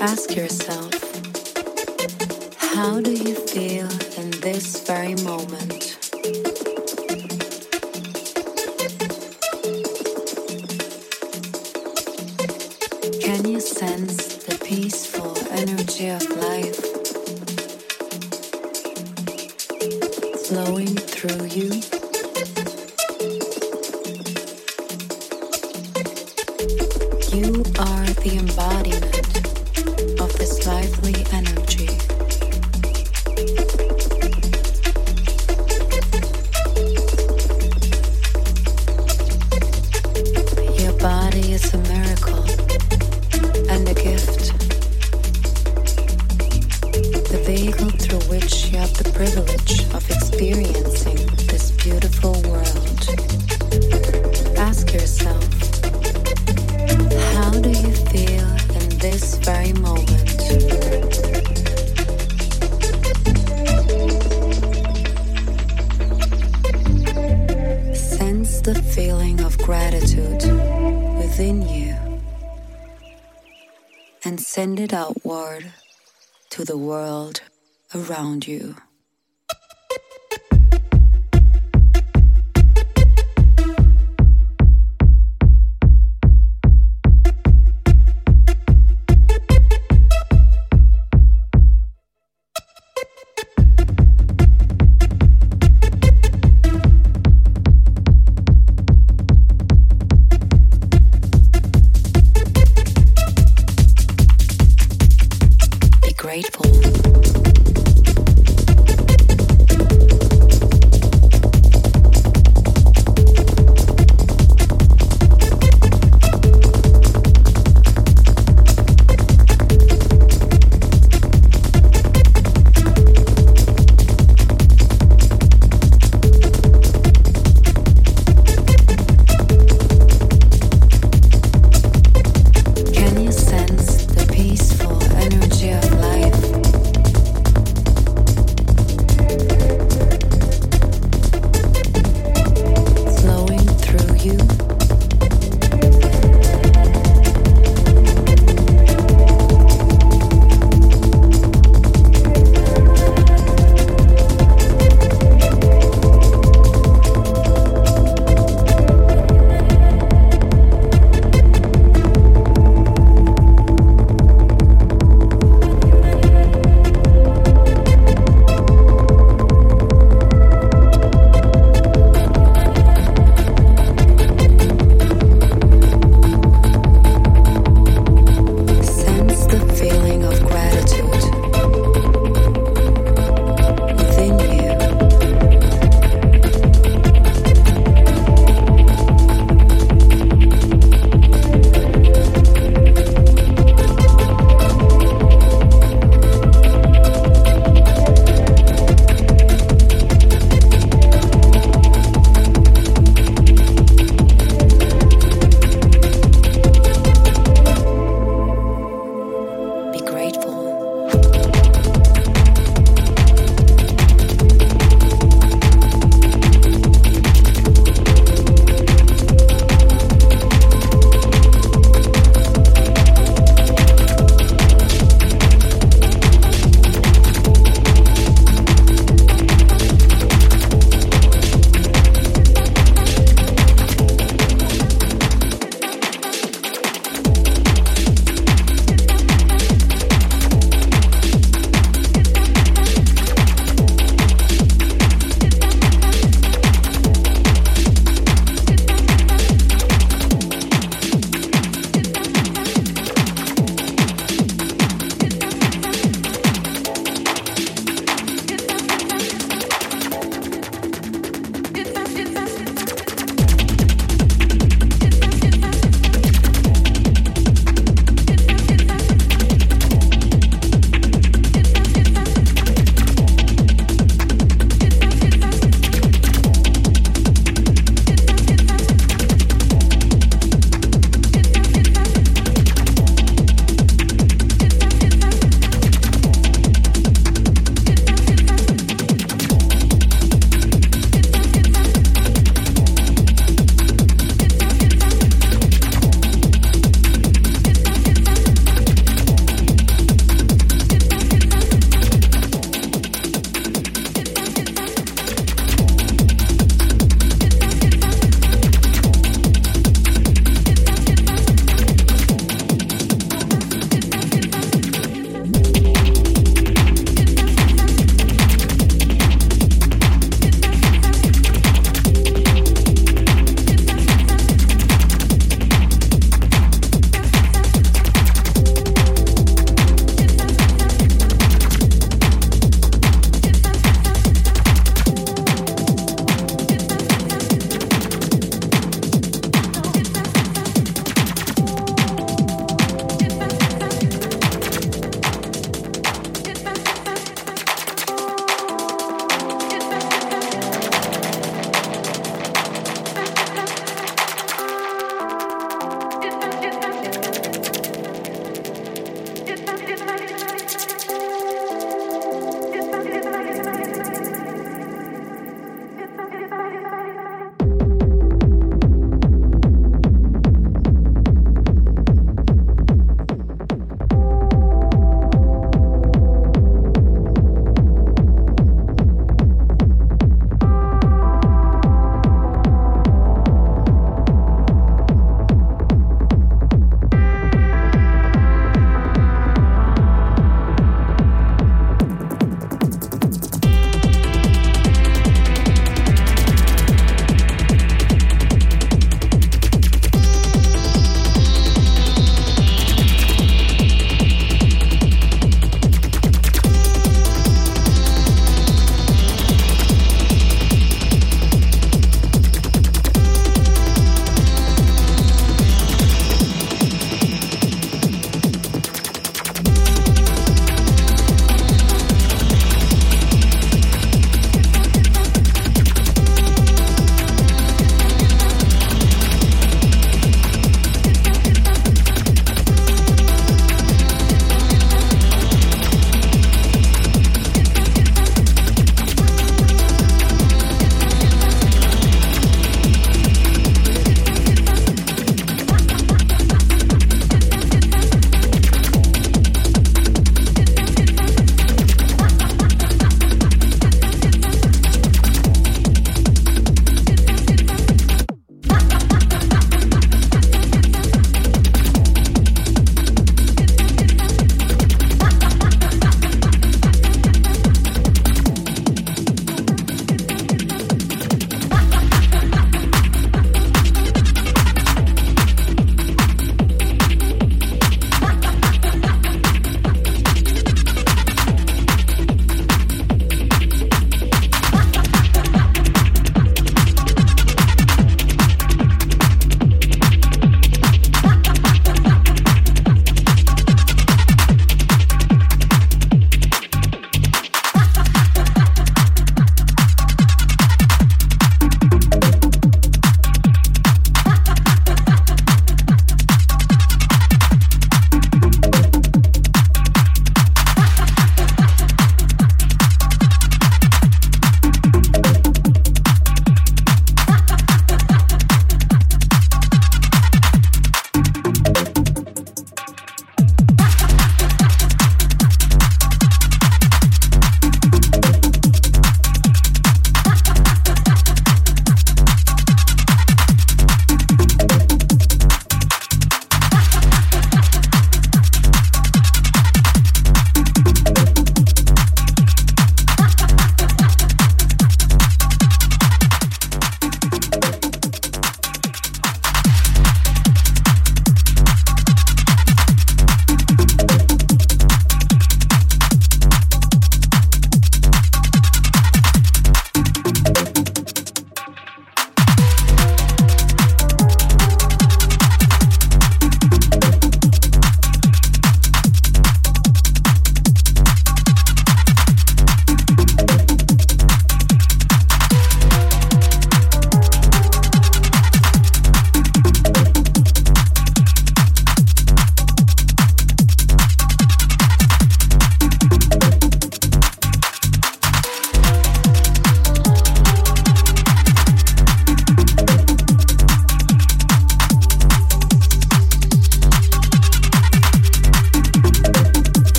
Ask yourself, how do you feel in this very moment? Can you sense the peaceful energy of life flowing through you? You are the embodiment life we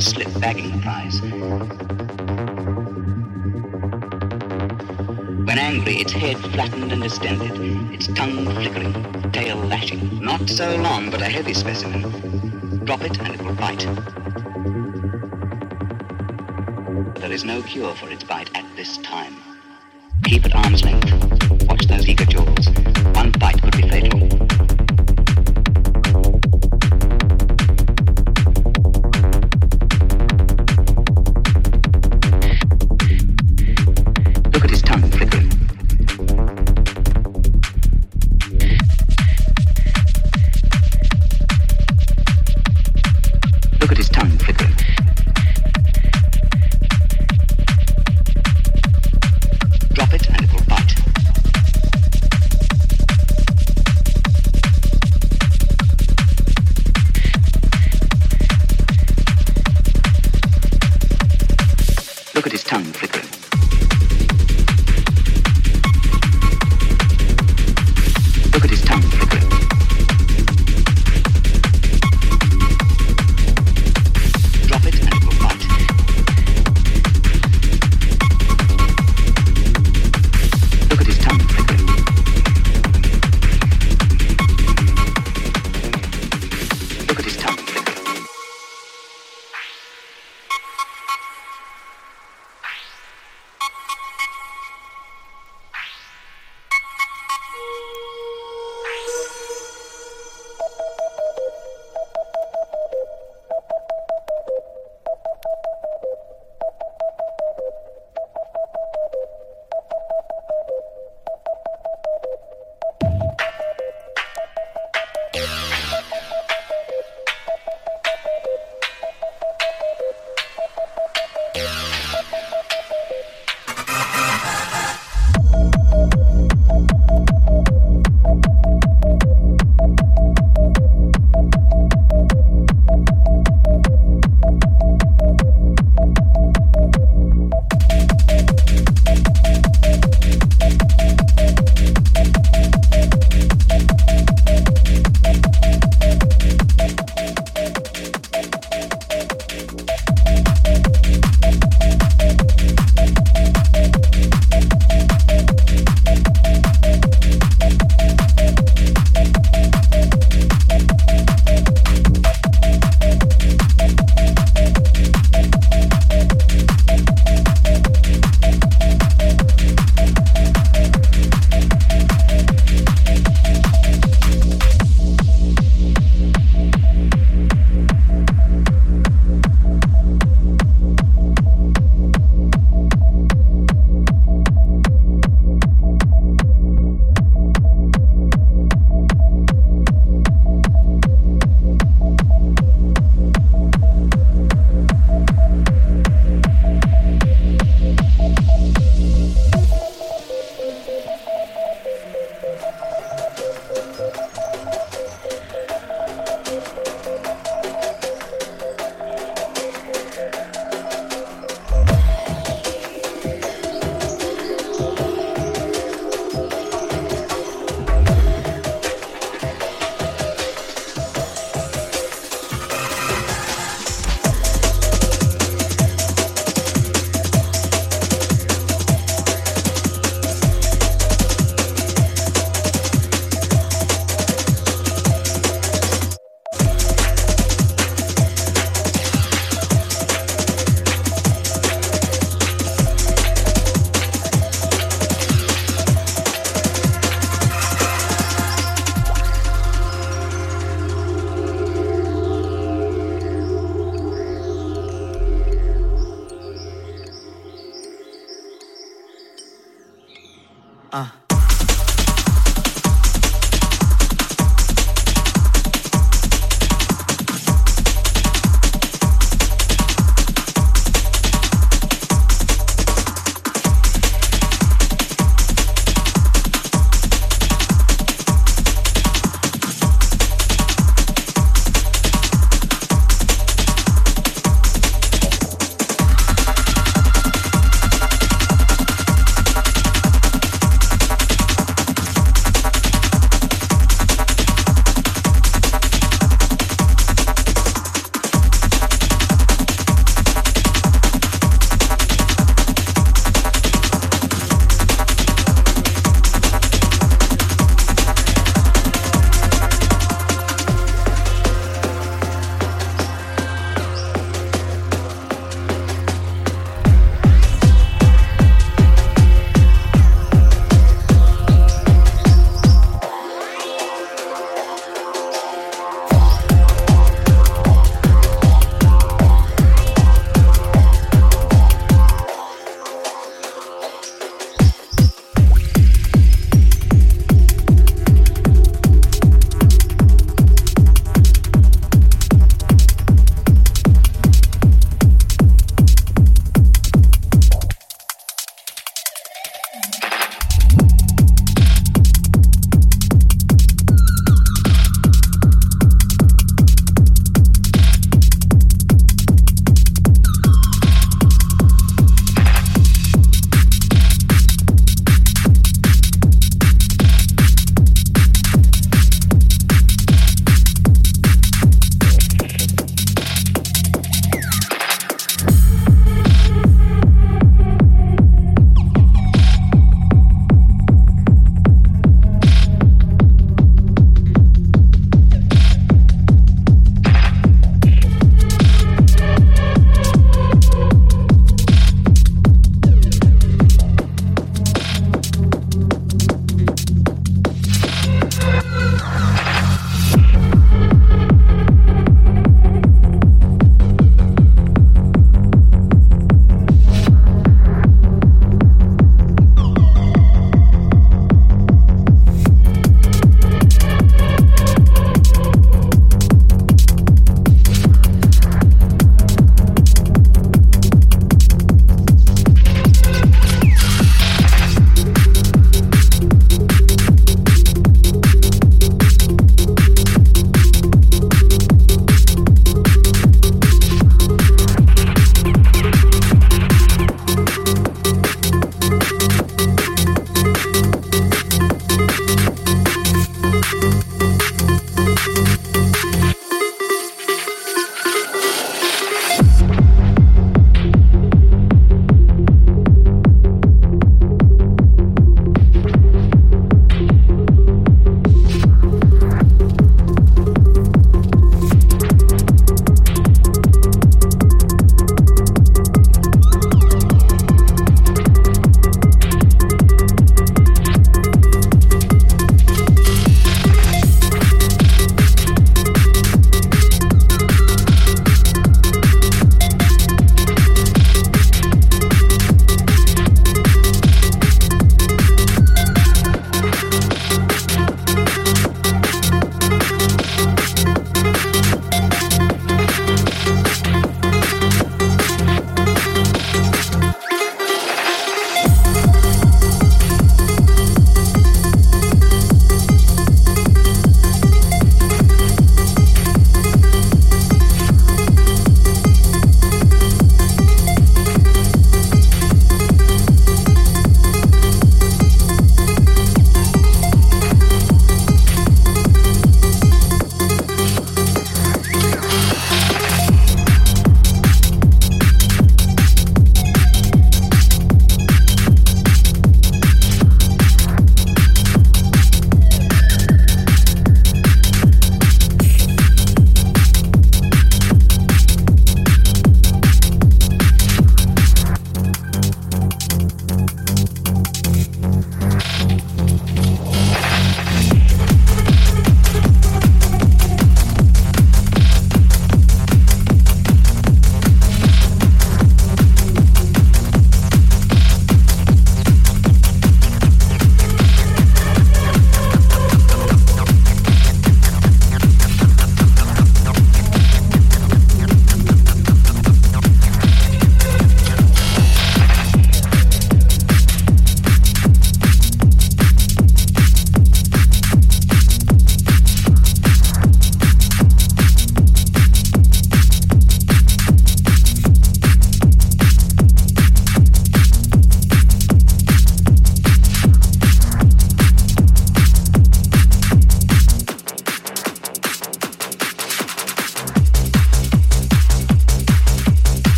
slip bagging the prize.